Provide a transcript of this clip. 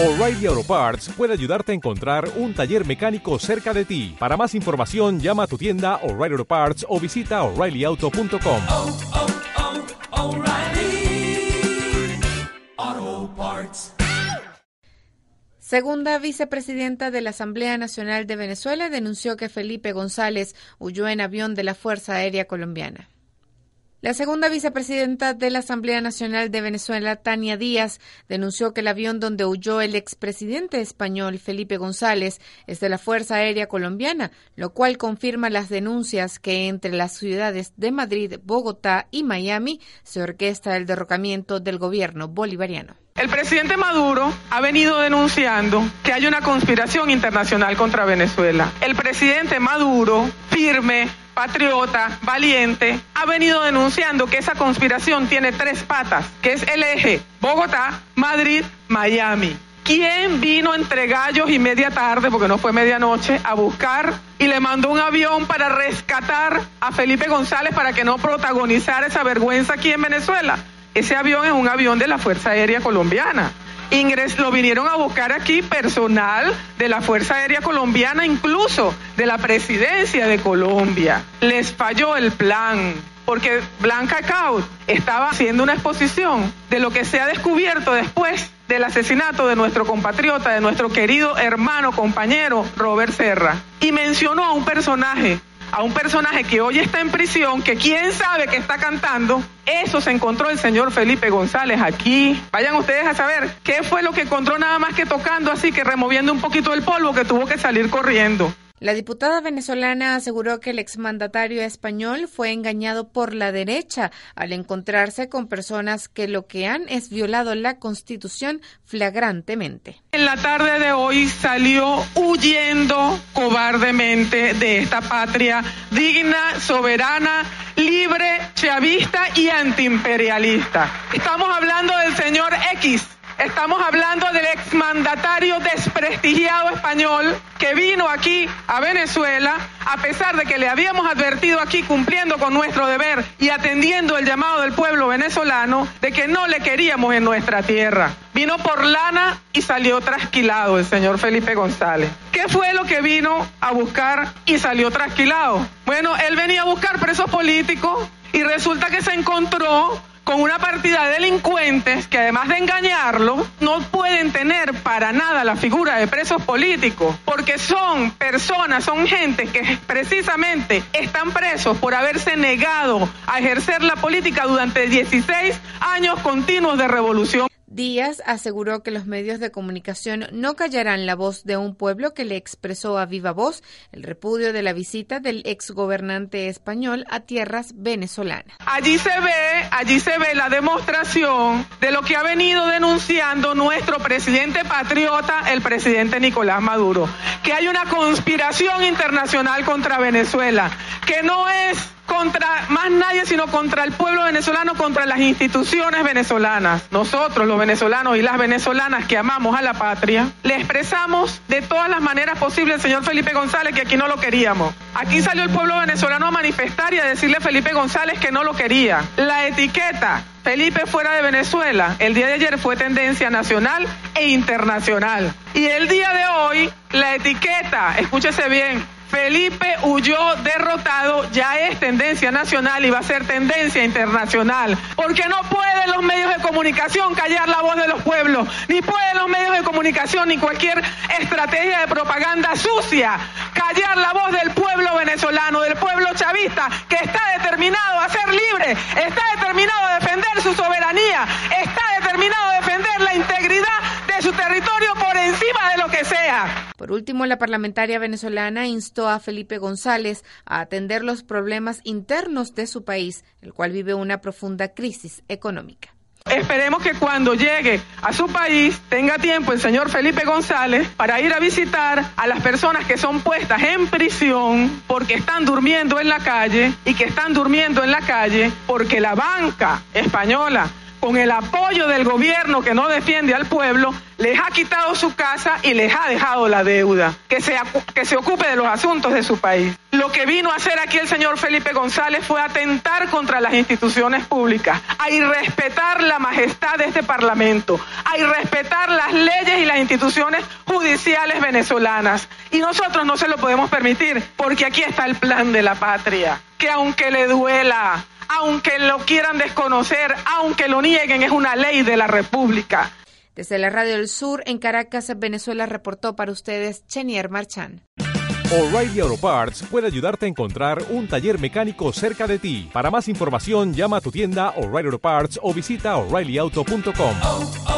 O'Reilly Auto Parts puede ayudarte a encontrar un taller mecánico cerca de ti. Para más información, llama a tu tienda O'Reilly Auto Parts o visita oreillyauto.com. oh, oh, Parts. Segunda vicepresidenta de la Asamblea Nacional de Venezuela denunció que Felipe González huyó en avión de la Fuerza Aérea Colombiana. La segunda vicepresidenta de la Asamblea Nacional de Venezuela, Tania Díaz, denunció que el avión donde huyó el expresidente español Felipe González es de la Fuerza Aérea Colombiana, lo cual confirma las denuncias que entre las ciudades de Madrid, Bogotá y Miami se orquesta el derrocamiento del gobierno bolivariano. El presidente Maduro ha venido denunciando que hay una conspiración internacional contra Venezuela. El presidente Maduro, firme, patriota, valiente, ha venido denunciando que esa conspiración tiene tres patas, que es el eje Bogotá, Madrid, Miami. ¿Quién vino entre gallos y media tarde, porque no fue medianoche, a buscar y le mandó un avión para rescatar a Felipe González para que no protagonizara esa vergüenza aquí en Venezuela? Ese avión es un avión de la Fuerza Aérea Colombiana. Ingres, lo vinieron a buscar aquí personal de la Fuerza Aérea Colombiana, incluso de la Presidencia de Colombia. Les falló el plan, porque Blanca Caut estaba haciendo una exposición de lo que se ha descubierto después del asesinato de nuestro compatriota, de nuestro querido hermano, compañero Robert Serra. Y mencionó a un personaje a un personaje que hoy está en prisión, que quién sabe que está cantando, eso se encontró el señor Felipe González aquí. Vayan ustedes a saber qué fue lo que encontró nada más que tocando así, que removiendo un poquito el polvo, que tuvo que salir corriendo. La diputada venezolana aseguró que el exmandatario español fue engañado por la derecha al encontrarse con personas que lo que han es violado la Constitución flagrantemente. En la tarde de hoy salió huyendo cobardemente de esta patria digna, soberana, libre, chavista y antiimperialista. Estamos hablando del señor X. Estamos hablando del exmandatario desprestigiado español que vino aquí a Venezuela a pesar de que le habíamos advertido aquí cumpliendo con nuestro deber y atendiendo el llamado del pueblo venezolano de que no le queríamos en nuestra tierra. Vino por lana y salió trasquilado el señor Felipe González. ¿Qué fue lo que vino a buscar y salió trasquilado? Bueno, él venía a buscar presos políticos y resulta que se encontró con una partida de delincuentes que además de engañarlo, no pueden tener para nada la figura de presos políticos, porque son personas, son gente que precisamente están presos por haberse negado a ejercer la política durante 16 años continuos de revolución. Díaz aseguró que los medios de comunicación no callarán la voz de un pueblo que le expresó a viva voz el repudio de la visita del exgobernante español a tierras venezolanas. Allí se ve, allí se ve la demostración de lo que ha venido denunciando nuestro presidente patriota, el presidente Nicolás Maduro, que hay una conspiración internacional contra Venezuela, que no es contra más nadie, sino contra el pueblo venezolano, contra las instituciones venezolanas. Nosotros, los venezolanos y las venezolanas que amamos a la patria, le expresamos de todas las maneras posibles al señor Felipe González que aquí no lo queríamos. Aquí salió el pueblo venezolano a manifestar y a decirle a Felipe González que no lo quería. La etiqueta Felipe fuera de Venezuela, el día de ayer fue tendencia nacional e internacional. Y el día de hoy, la etiqueta, escúchese bien, Felipe huyó derrotado, ya es tendencia nacional y va a ser tendencia internacional, porque no pueden los medios de comunicación callar la voz de los pueblos, ni pueden los medios de comunicación ni cualquier estrategia de propaganda sucia callar la voz del pueblo venezolano, del pueblo chavista, que está determinado a ser libre, está determinado a defender su soberanía, está determinado a defender la integridad de su territorio por encima de lo que sea. La parlamentaria venezolana instó a Felipe González a atender los problemas internos de su país, el cual vive una profunda crisis económica. Esperemos que cuando llegue a su país tenga tiempo el señor Felipe González para ir a visitar a las personas que son puestas en prisión porque están durmiendo en la calle y que están durmiendo en la calle porque la banca española con el apoyo del gobierno que no defiende al pueblo, les ha quitado su casa y les ha dejado la deuda, que se, que se ocupe de los asuntos de su país. Lo que vino a hacer aquí el señor Felipe González fue atentar contra las instituciones públicas, a irrespetar la majestad de este Parlamento, a irrespetar las leyes y las instituciones judiciales venezolanas. Y nosotros no se lo podemos permitir, porque aquí está el plan de la patria, que aunque le duela, aunque lo quieran desconocer, aunque lo nieguen, es una ley de la República. Desde la Radio del Sur, en Caracas, Venezuela, reportó para ustedes Chenier Marchán. O'Reilly Auto Parts puede ayudarte a encontrar un taller mecánico cerca de ti. Para más información, llama a tu tienda O'Reilly Auto Parts o visita oreillyauto.com. oh, oh, oh, O'Reilly.